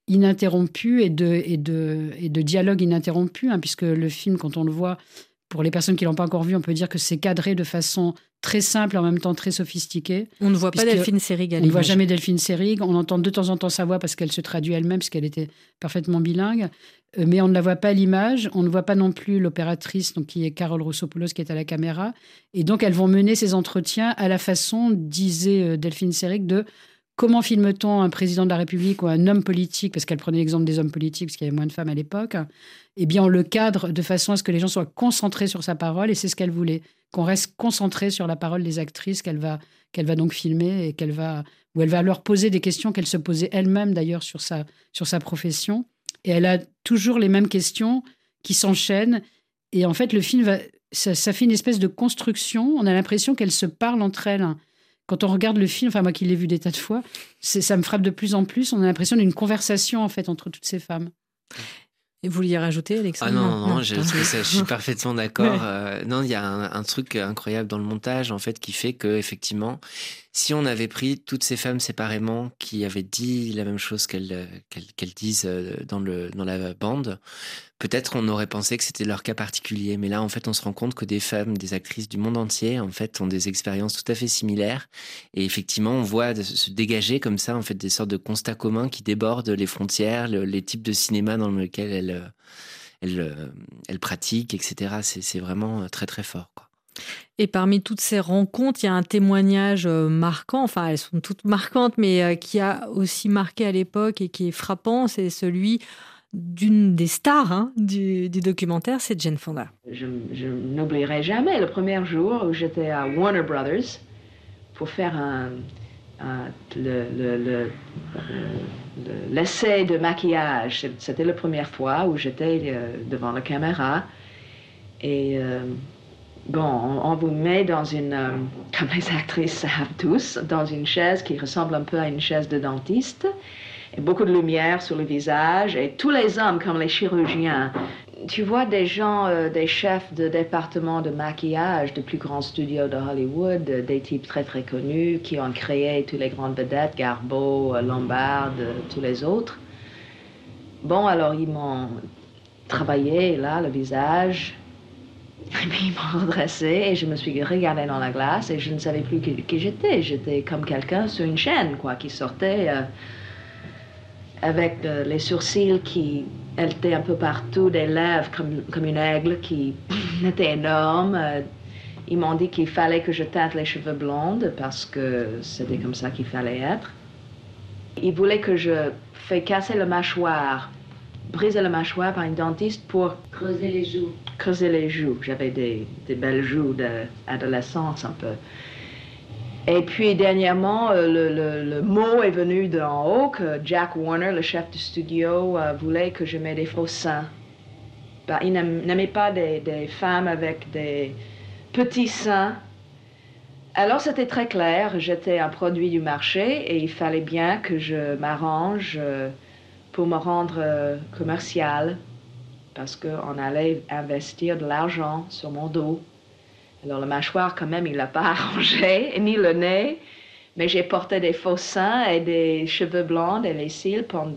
ininterrompu et de, et de, et hein, puisque le film, quand on le voit, pour les personnes qui l'ont pas encore vu, on peut dire que c'est cadré de façon très simple et en même temps très sophistiquée. On ne voit pas Delphine Seyrig On ne voit jamais Delphine Seyrig. On entend de temps en temps sa voix parce qu'elle se traduit elle-même, parce qu'elle était parfaitement bilingue. Euh, mais on ne la voit pas à l'image. On ne voit pas non plus l'opératrice, donc qui est Carole Rossopoulos, qui est à la caméra. Et donc, elles vont mener ces entretiens à la façon, disait euh, Delphine Seyrig, de Comment filme-t-on un président de la République ou un homme politique, parce qu'elle prenait l'exemple des hommes politiques, parce qu'il y avait moins de femmes à l'époque Eh bien, on le cadre de façon à ce que les gens soient concentrés sur sa parole, et c'est ce qu'elle voulait, qu'on reste concentré sur la parole des actrices qu'elle va, va donc filmer, et qu'elle va, où elle va leur poser des questions qu'elle se posait elle-même d'ailleurs sur sa, sur sa profession. Et elle a toujours les mêmes questions qui s'enchaînent. Et en fait, le film, va, ça, ça fait une espèce de construction. On a l'impression qu'elles se parlent entre elles quand on regarde le film, enfin moi qui l'ai vu des tas de fois, ça me frappe de plus en plus. On a l'impression d'une conversation en fait entre toutes ces femmes. Et vous vouliez rajouter, Alexandre Ah non, non, je, suis parfaitement d'accord. Euh, non, il y a un, truc incroyable dans le montage, en fait, qui fait que effectivement, si on avait pris toutes ces femmes séparément qui avaient dit la même chose qu'elles qu'elles disent euh, dans, le, dans la bande, peut-être on aurait pensé que c'était leur cas particulier. Mais là, en fait, on se rend compte que des femmes, des actrices du monde entier, en fait, ont des expériences tout à fait similaires. Et effectivement, on voit se dégager comme ça, en fait, des sortes de constats communs qui débordent les frontières, les types de cinéma dans lesquels elles, elles, elles pratiquent, etc. C'est vraiment très, très fort. Et parmi toutes ces rencontres, il y a un témoignage euh, marquant, enfin elles sont toutes marquantes, mais euh, qui a aussi marqué à l'époque et qui est frappant, c'est celui d'une des stars hein, du, documentaire, c'est Jane Fonda. Je, n'oublierai jamais le premier jour où j'étais à Warner Brothers pour faire un, l'essai de maquillage. C'était la première fois où j'étais euh, devant la caméra et Bon, on, vous met dans une, euh, comme les actrices savent tous, dans une chaise qui ressemble un peu à une chaise de dentiste, et beaucoup de lumière sur le visage, et tous les hommes, comme les chirurgiens. Tu vois des gens, euh, des chefs de département de maquillage de plus grands studios de Hollywood, des types très très connus qui ont créé toutes les grandes vedettes, euh, Lombard, tous les autres. Bon, alors ils m'ont travaillé là, le visage, et puis ils m'ont redressé et je me suis regardée dans la glace et je ne savais plus qui, j'étais. J'étais comme quelqu'un sur une chaîne, quoi, qui sortait euh, avec euh, les sourcils qui étaient un peu partout, des lèvres comme, comme une aigle qui était énorme. Euh, ils m'ont dit qu'il fallait que je teinte les cheveux blondes parce que c'était comme ça qu'il fallait être. Ils voulaient que je fasse casser le mâchoire brisé la mâchoire par une dentiste pour creuser les joues. Creuser les joues. J'avais des, des, belles joues d'adolescence un peu. Et puis dernièrement, euh, le, le, mot est venu d'en haut que Jack Warner, le chef du studio, euh, voulait que je mette des faux seins. Ben, il n'aimait pas des, des, femmes avec des petits seins. Alors c'était très clair, j'étais un produit du marché et il fallait bien que je m'arrange euh, pour me rendre commercial parce qu'on allait investir de l'argent sur mon dos. Alors, le mâchoire, quand même, il l'a pas arrangé, ni le nez. Mais j'ai porté des faux seins et des cheveux blancs et les cils pendant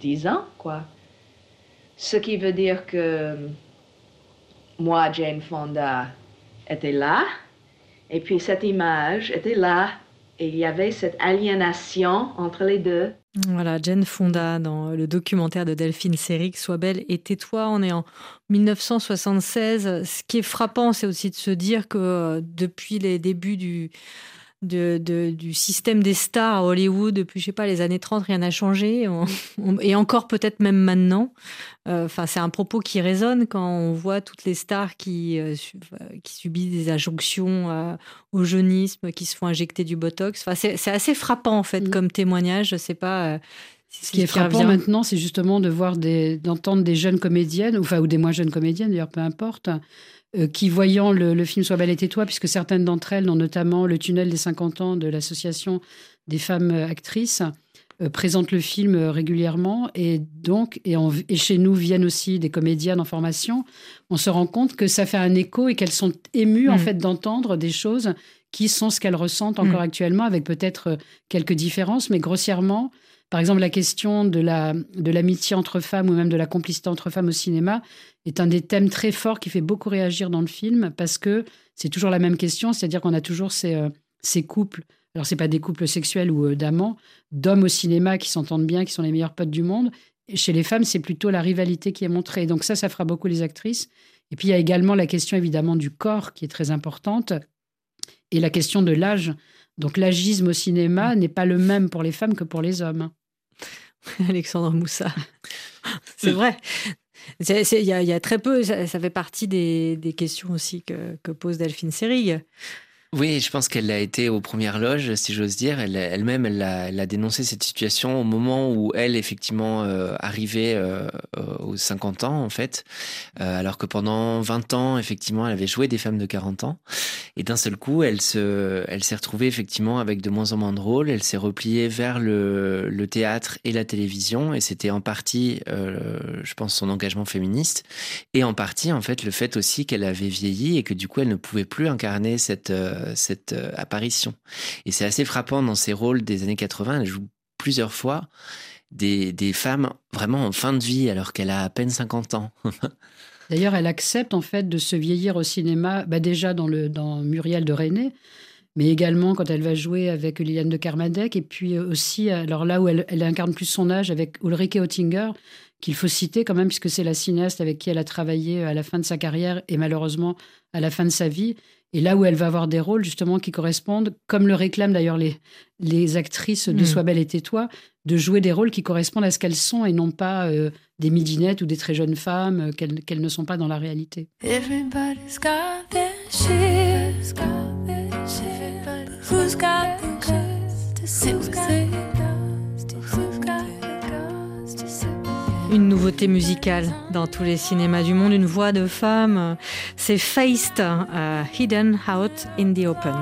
dix ans, quoi. Ce qui veut dire que moi, Jane Fonda, était là, et puis cette image était là, et il y avait cette aliénation entre les deux. Voilà, Jane Fonda dans le documentaire de Delphine Seyrig, Sois belle et tais-toi. On est en 1976. Ce qui est frappant, c'est aussi de se dire que euh, depuis les débuts du, de, du système des stars à Hollywood depuis, je sais pas, les années 30, rien n'a changé. et encore peut-être même maintenant. Euh, enfin, c'est un propos qui résonne quand on voit toutes les stars qui, euh, qui subissent des injonctions euh, au jeunisme, qui se font injecter du Botox. Enfin, c'est assez frappant, en fait, mm. comme témoignage. Je sais pas... Ce qui est frappant maintenant, c'est justement de voir d'entendre des jeunes comédiennes, enfin, ou des moins jeunes comédiennes, d'ailleurs, peu importe, euh, qui, voyant le, film Sois belle et tais-toi, puisque certaines d'entre elles, dont notamment le tunnel des 50 ans de l'association des femmes actrices, euh, présentent le film régulièrement et donc et, chez nous viennent aussi des comédiennes en formation. On se rend compte que ça fait un écho et qu'elles sont émues en mm. fait d'entendre des choses qui sont ce qu'elles ressentent encore mm. actuellement, avec peut-être euh, quelques différences, mais grossièrement, par exemple, la question de la de l'amitié entre femmes ou même de la complicité entre femmes au cinéma est un des thèmes très forts qui fait beaucoup réagir dans le film parce que c'est toujours la même question, c'est-à-dire qu'on a toujours ces, euh, ces couples. Alors c'est pas des couples sexuels ou euh, d'amants, d'hommes au cinéma qui s'entendent bien, qui sont les meilleurs potes du monde. Et chez les femmes, c'est plutôt la rivalité qui est montrée. Donc ça, ça fera beaucoup les actrices. Et puis il y a également la question évidemment du corps qui est très importante et la question de l'âge. Donc l'agisme au cinéma n'est pas le même pour les femmes que pour les hommes. Alexandre Moussa. C'est vrai. Il y, a très peu, ça, fait partie des, questions aussi que, que pose Delphine Seyrig. Oui, je pense qu'elle a été aux premières loges, si j'ose dire. Elle-même, elle, elle, a, dénoncé cette situation au moment où elle, effectivement, euh, arrivait euh, aux 50 ans, en fait. Euh, alors que pendant 20 ans, effectivement, elle avait joué des femmes de 40 ans. Et d'un seul coup, elle se, elle s'est retrouvée, effectivement, avec de moins en moins de rôles. Elle s'est repliée vers le théâtre et la télévision. Et c'était en partie, je pense, son engagement féministe. Et en partie, en fait, le fait aussi qu'elle avait vieilli et que du coup, elle ne pouvait plus incarner cette euh, cette euh, apparition. Et c'est assez frappant dans ses rôles des années 80. Elle joue plusieurs fois des, des femmes vraiment en fin de vie alors qu'elle a à peine 50 ans. D'ailleurs, elle accepte en fait de se vieillir au cinéma, bah déjà dans, le, dans Muriel de René, mais également quand elle va jouer avec Liliane de Kermadec, et puis aussi, alors là où elle, elle incarne plus son âge avec Ulrike Oettinger, qu'il faut citer quand même, puisque c'est la cinéaste avec qui elle a travaillé à la fin de sa carrière et malheureusement à la fin de sa vie. Et là où elle va avoir des rôles justement qui correspondent, comme le réclament d'ailleurs les, les actrices de mm. Sois belle et tais-toi, de jouer des rôles qui correspondent à ce qu'elles sont et non pas euh, des midinettes ou des très jeunes femmes euh, qu'elles ne sont pas dans la réalité. Une nouveauté musicale dans tous les cinémas du monde, une voix de femme, c'est Faced, uh, Hidden Out in the Open.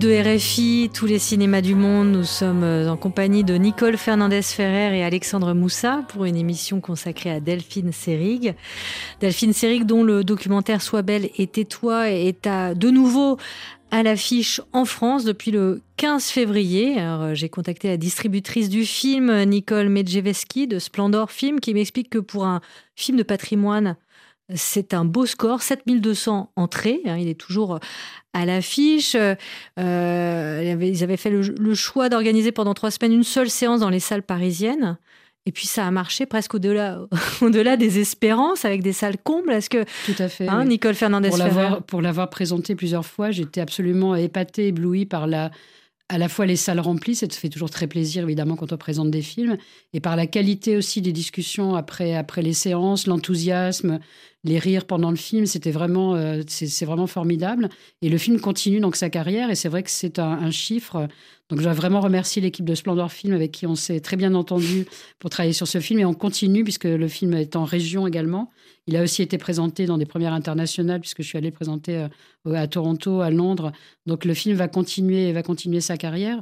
De RFI, tous les cinémas du monde. Nous sommes en compagnie de Nicole Fernandez-Ferrer et Alexandre Moussa pour une émission consacrée à Delphine Seyrig. Delphine Seyrig, dont le documentaire Sois belle et tais-toi est à, de nouveau à l'affiche en France depuis le 15 février. Alors, j'ai contacté la distributrice du film, Nicole Medjeveski de Splendor Film, qui m'explique que pour un film de patrimoine, c'est un beau score, 7200 entrées. Il est toujours à l'affiche. Euh, ils avaient fait le, le choix d'organiser pendant trois semaines une seule séance dans les salles parisiennes. Et puis ça a marché presque au-delà, au-delà des espérances, avec des salles combles. Est-ce que tout à fait, hein. Nicole Fernandez pour l'avoir, pour l'avoir présenté plusieurs fois, j'étais absolument épatée, éblouie par la à la fois les salles remplies, ça te fait toujours très plaisir évidemment quand on présente des films, et par la qualité aussi des discussions après, après les séances, l'enthousiasme, les rires pendant le film, c'était vraiment, euh, c'est, vraiment formidable. Et le film continue donc sa carrière, et c'est vrai que c'est un, chiffre. Donc je dois vraiment remercier l'équipe de Splendor Film avec qui on s'est très bien entendu pour travailler sur ce film, et on continue puisque le film est en région également. Il a aussi été présenté dans des premières internationales, puisque je suis allée présenter à Toronto, à Londres. Donc le film va continuer, va continuer sa carrière.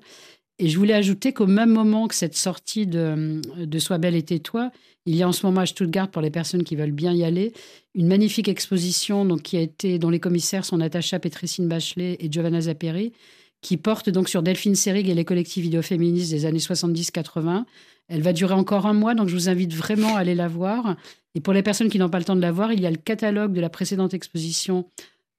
Et je voulais ajouter qu'au même moment que cette sortie de, de Sois belle et tais-toi, il y a en ce moment à Stuttgart, pour les personnes qui veulent bien y aller, une magnifique exposition donc, qui a été, dont les commissaires sont Natacha Petricine Bachelet et Giovanna Zapperi, qui porte donc sur Delphine Seyrig et les collectifs vidéoféministes des années 70-80. Elle va durer encore un mois, donc je vous invite vraiment à aller la voir. Et pour les personnes qui n'ont pas le temps de la voir, il y a le catalogue de la précédente exposition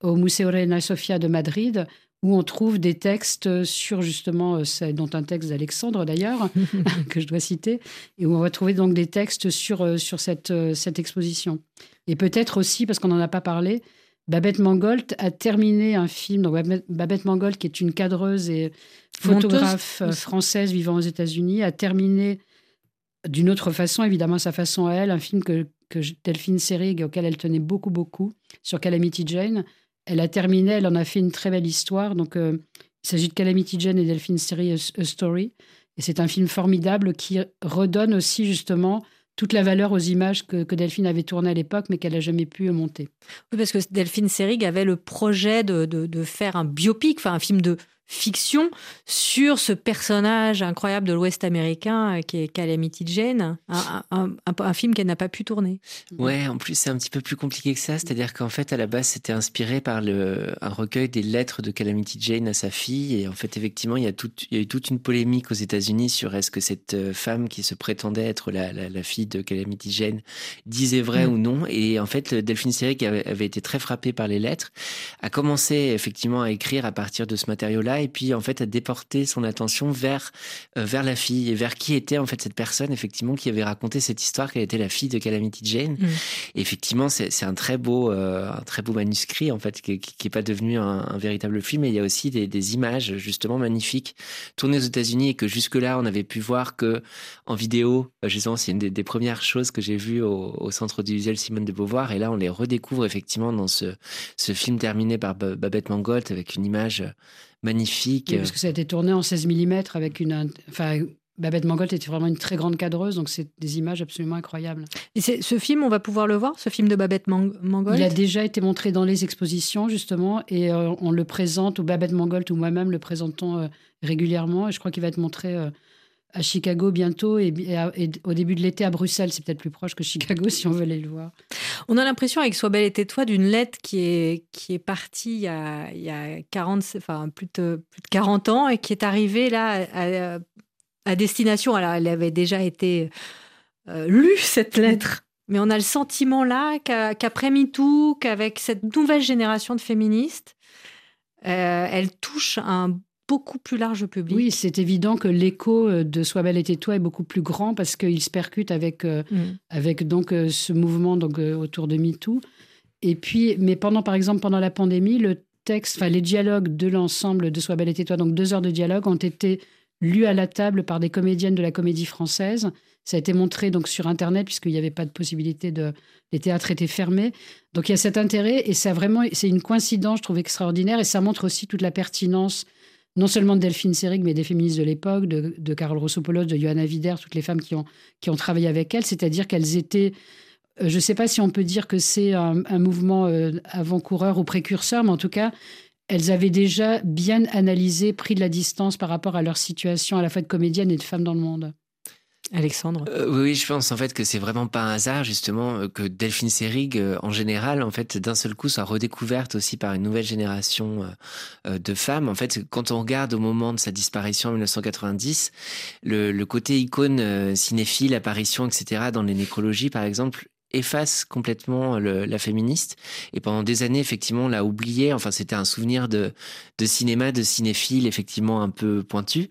au Museo Reina Sofia de Madrid, où on trouve des textes sur justement, dont un texte d'Alexandre d'ailleurs, que je dois citer, et où on va trouver donc des textes sur, sur cette, cette exposition. Et peut-être aussi, parce qu'on n'en a pas parlé, Babette Mangolt a terminé un film. Donc Babette Mangolt, qui est une cadreuse et photographe Monteuse. française vivant aux États-Unis, a terminé d'une autre façon, évidemment sa façon à elle, un film que, que Delphine Seyrig, auquel elle tenait beaucoup, beaucoup, sur Calamity Jane. Elle a terminé, elle en a fait une très belle histoire. Donc, euh, il s'agit de Calamity Jane et Delphine A, A Story. Et c'est un film formidable qui redonne aussi, justement, toute la valeur aux images que, que Delphine avait tournées à l'époque, mais qu'elle n'a jamais pu monter. Oui, parce que Delphine Seyrig avait le projet de, de, de faire un biopic, enfin un film de fiction sur ce personnage incroyable de l'Ouest américain qui est Calamity Jane, un, un, un, un film qu'elle n'a pas pu tourner. Ouais, en plus c'est un petit peu plus compliqué que ça, c'est-à-dire qu'en fait à la base c'était inspiré par le, un recueil des lettres de Calamity Jane à sa fille et en fait effectivement il y a, tout, il y a eu toute une polémique aux États-Unis sur est-ce que cette femme qui se prétendait être la, la, la fille de Calamity Jane disait vrai mmh. ou non et en fait Delphine Seyrig avait, avait été très frappée par les lettres, a commencé effectivement à écrire à partir de ce matériau-là et puis en fait à déporter son attention vers euh, vers la fille et vers qui était en fait cette personne effectivement qui avait raconté cette histoire qu'elle était la fille de Calamity Jane. Mm. Et effectivement, c'est un très beau euh, un très beau manuscrit en fait qui, qui est pas devenu un, un, véritable film. Et il y a aussi des, des images justement magnifiques tournées aux États-Unis et que jusque là on avait pu voir que en vidéo. Justement, c'est une des, des, premières choses que j'ai vues au, au centre audiovisuel Simone de Beauvoir. Et là, on les redécouvre effectivement dans ce ce film terminé par Babette Mangolt avec une image magnifique. Oui, parce que ça a été tourné en 16 mm avec une. Enfin, Babette Mangolt était vraiment une très grande cadreuse, donc c'est des images absolument incroyables. Et ce film, on va pouvoir le voir, ce film de Babette Mangolt Il a déjà été montré dans les expositions, justement, et euh, on le présente, ou Babette Mangolt ou moi-même le présentons euh, régulièrement, et je crois qu'il va être montré euh, à Chicago bientôt, et, au début de l'été à Bruxelles, c'est peut-être plus proche que Chicago si on veut aller le voir. On a l'impression avec Sois belle et tais-toi d'une lettre qui est, qui est partie il y, a, il y a 40, enfin, plus, de, plus de 40 ans et qui est arrivée là à, à destination. Alors, elle avait déjà été euh, lue, cette lettre, Mais on a le sentiment là qu'après MeToo, qu'avec cette nouvelle génération de féministes, euh, elle touche un beaucoup plus large public. Oui, c'est évident que l'écho euh, de Sois belle et tais-toi est beaucoup plus grand parce qu'il se percute avec, euh, mm. avec donc ce mouvement donc, autour de MeToo. Et puis, mais pendant, par exemple, pendant la pandémie, le texte, enfin les dialogues de l'ensemble de Sois belle et tais-toi, donc deux heures de dialogue, ont été lus à la table par des comédiennes de la comédie française. Ça a été montré donc sur Internet puisqu'il n'y avait pas de possibilité de... Les théâtres étaient fermés. Donc il y a cet intérêt et ça vraiment, c'est une coïncidence, je trouve, extraordinaire et ça montre aussi toute la pertinence non seulement de Delphine Seyrig, mais des féministes de l'époque, de, de Carole Rossopoulos, de Johanna Vider, toutes les femmes qui ont, qui ont travaillé avec elle, c'est-à-dire qu'elles étaient euh, je ne sais pas si on peut dire que c'est un, mouvement euh, avant-coureur ou précurseur, mais en tout cas, elles avaient déjà bien analysé, pris de la distance par rapport à leur situation à la fois de comédienne et de femme dans le monde. Alexandre? Euh, Oui, je pense en fait que c'est vraiment pas un hasard justement euh, que Delphine Seyrig, euh, en général, en fait, d'un seul coup, soit redécouverte aussi par une nouvelle génération de femmes. En fait, quand on regarde au moment de sa disparition en 1990, le, le côté icône cinéphile, apparition, etc. dans les nécrologies, par exemple, efface complètement la féministe. Et pendant des années effectivement on l'a oublié. Enfin c'était un souvenir de, de cinéma de cinéphile effectivement un peu pointu.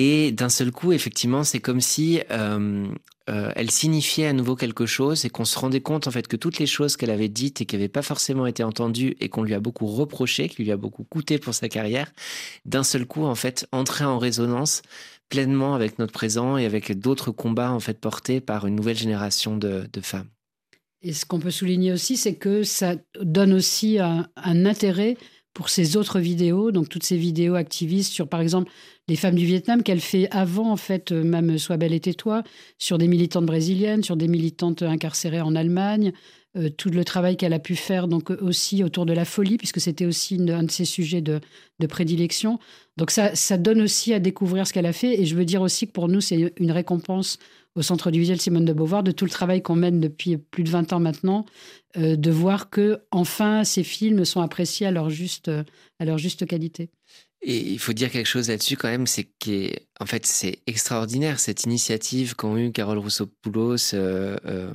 Et d'un seul coup, effectivement, c'est comme si euh, euh, elle signifiait à nouveau quelque chose et qu'on se rendait compte en fait que toutes les choses qu'elle avait dites et qui n'avaient pas forcément été entendues et qu'on lui a beaucoup reproché, qui lui a beaucoup coûté pour sa carrière, d'un seul coup en fait entrait en résonance pleinement avec notre présent et avec d'autres combats en fait portés par une nouvelle génération de, femmes. Et ce qu'on peut souligner aussi, c'est que ça donne aussi un, intérêt pour ces autres vidéos, donc toutes ces vidéos activistes sur, par exemple, les femmes du Vietnam qu'elle fait avant, en fait, euh, même Sois belle et tais-toi, sur des militantes brésiliennes, sur des militantes incarcérées en Allemagne, euh, tout le travail qu'elle a pu faire donc aussi autour de la folie, puisque c'était aussi un de ses sujets de, de prédilection. Donc ça, ça donne aussi à découvrir ce qu'elle a fait. Et je veux dire aussi que pour nous, c'est une récompense au Centre du Visuel Simone de Beauvoir, de tout le travail qu'on mène depuis plus de 20 ans maintenant, euh, de voir que enfin ces films sont appréciés à leur juste, à leur juste qualité. Et il faut dire quelque chose là-dessus quand même, c'est qu'en fait c'est extraordinaire cette initiative qu'ont eu Carole Roussopoulos, euh, euh,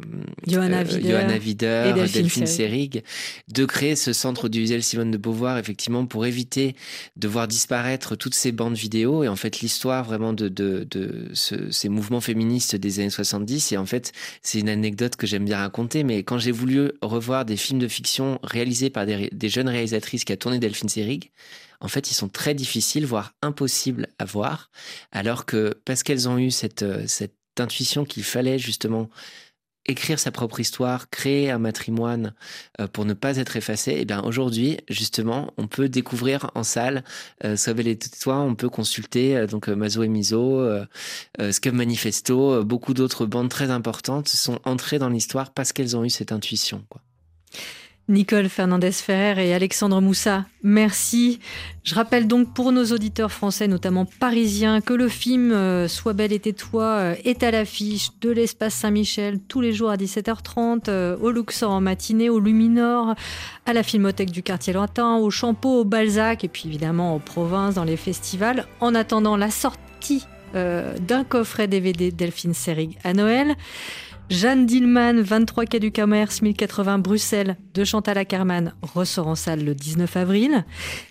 Johanna, euh, Vider, et Delphine, Seyrig, de créer ce centre audiovisuel Simone de Beauvoir effectivement pour éviter de voir disparaître toutes ces bandes vidéo. Et en fait l'histoire vraiment de, de, de ces mouvements féministes des années 70 et en fait c'est une anecdote que j'aime bien raconter mais quand j'ai voulu revoir des films de fiction réalisés par des, des jeunes réalisatrices qui a tourné Delphine Seyrig en fait, ils sont très difficiles, voire impossibles à voir, alors que parce qu'elles ont eu cette, euh, cette intuition qu'il fallait justement écrire sa propre histoire, créer un matrimoine euh, pour ne pas être effacé, et eh bien aujourd'hui, justement, on peut découvrir en salle euh, Sauver les toi, on peut consulter euh, donc Mazo et Miso, Scum Manifesto, beaucoup d'autres bandes très importantes sont entrées dans l'histoire parce qu'elles ont eu cette intuition. Quoi. Nicole Fernandez-Ferrer et Alexandre Moussa, merci. Je rappelle donc pour nos auditeurs français, notamment parisiens, que le film euh, Sois belle et tais-toi euh, est à l'affiche de l'espace Saint-Michel tous les jours à 17h30, euh, au Luxor en matinée, au Luminor, à la Filmothèque du quartier lointain, au Champeau, au Balzac et puis évidemment aux provinces, dans les festivals, en attendant la sortie d'un coffret DVD Delphine Serig à Noël. Jeanne Dillman, 23 quai du Commerce, 1080 Bruxelles, de Chantal Ackerman, ressort en salle le 19 avril.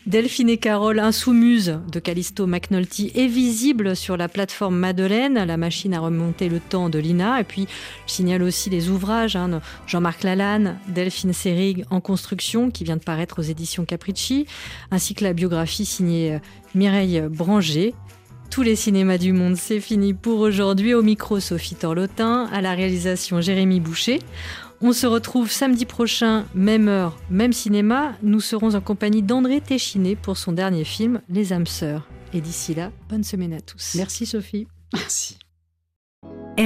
Delphine et Carole, Insoumuse, de Callisto McNulty, est visible sur la plateforme Madeleine, la machine à remonter le temps de Lina. Et puis, je signale aussi les ouvrages, hein, Jean-Marc Lalanne, Delphine Serig, En construction, qui vient de paraître aux éditions Capricci, ainsi que la biographie signée euh, Mireille Branger, tous les cinémas du monde, c'est fini pour aujourd'hui. Au micro, Sophie Torlotin, à la réalisation, Jérémy Boucher. On se retrouve samedi prochain, même heure, même cinéma. Nous serons en compagnie d'André Téchiné pour son dernier film, Les âmes sœurs. Et d'ici là, bonne semaine à tous. Merci Sophie. Merci.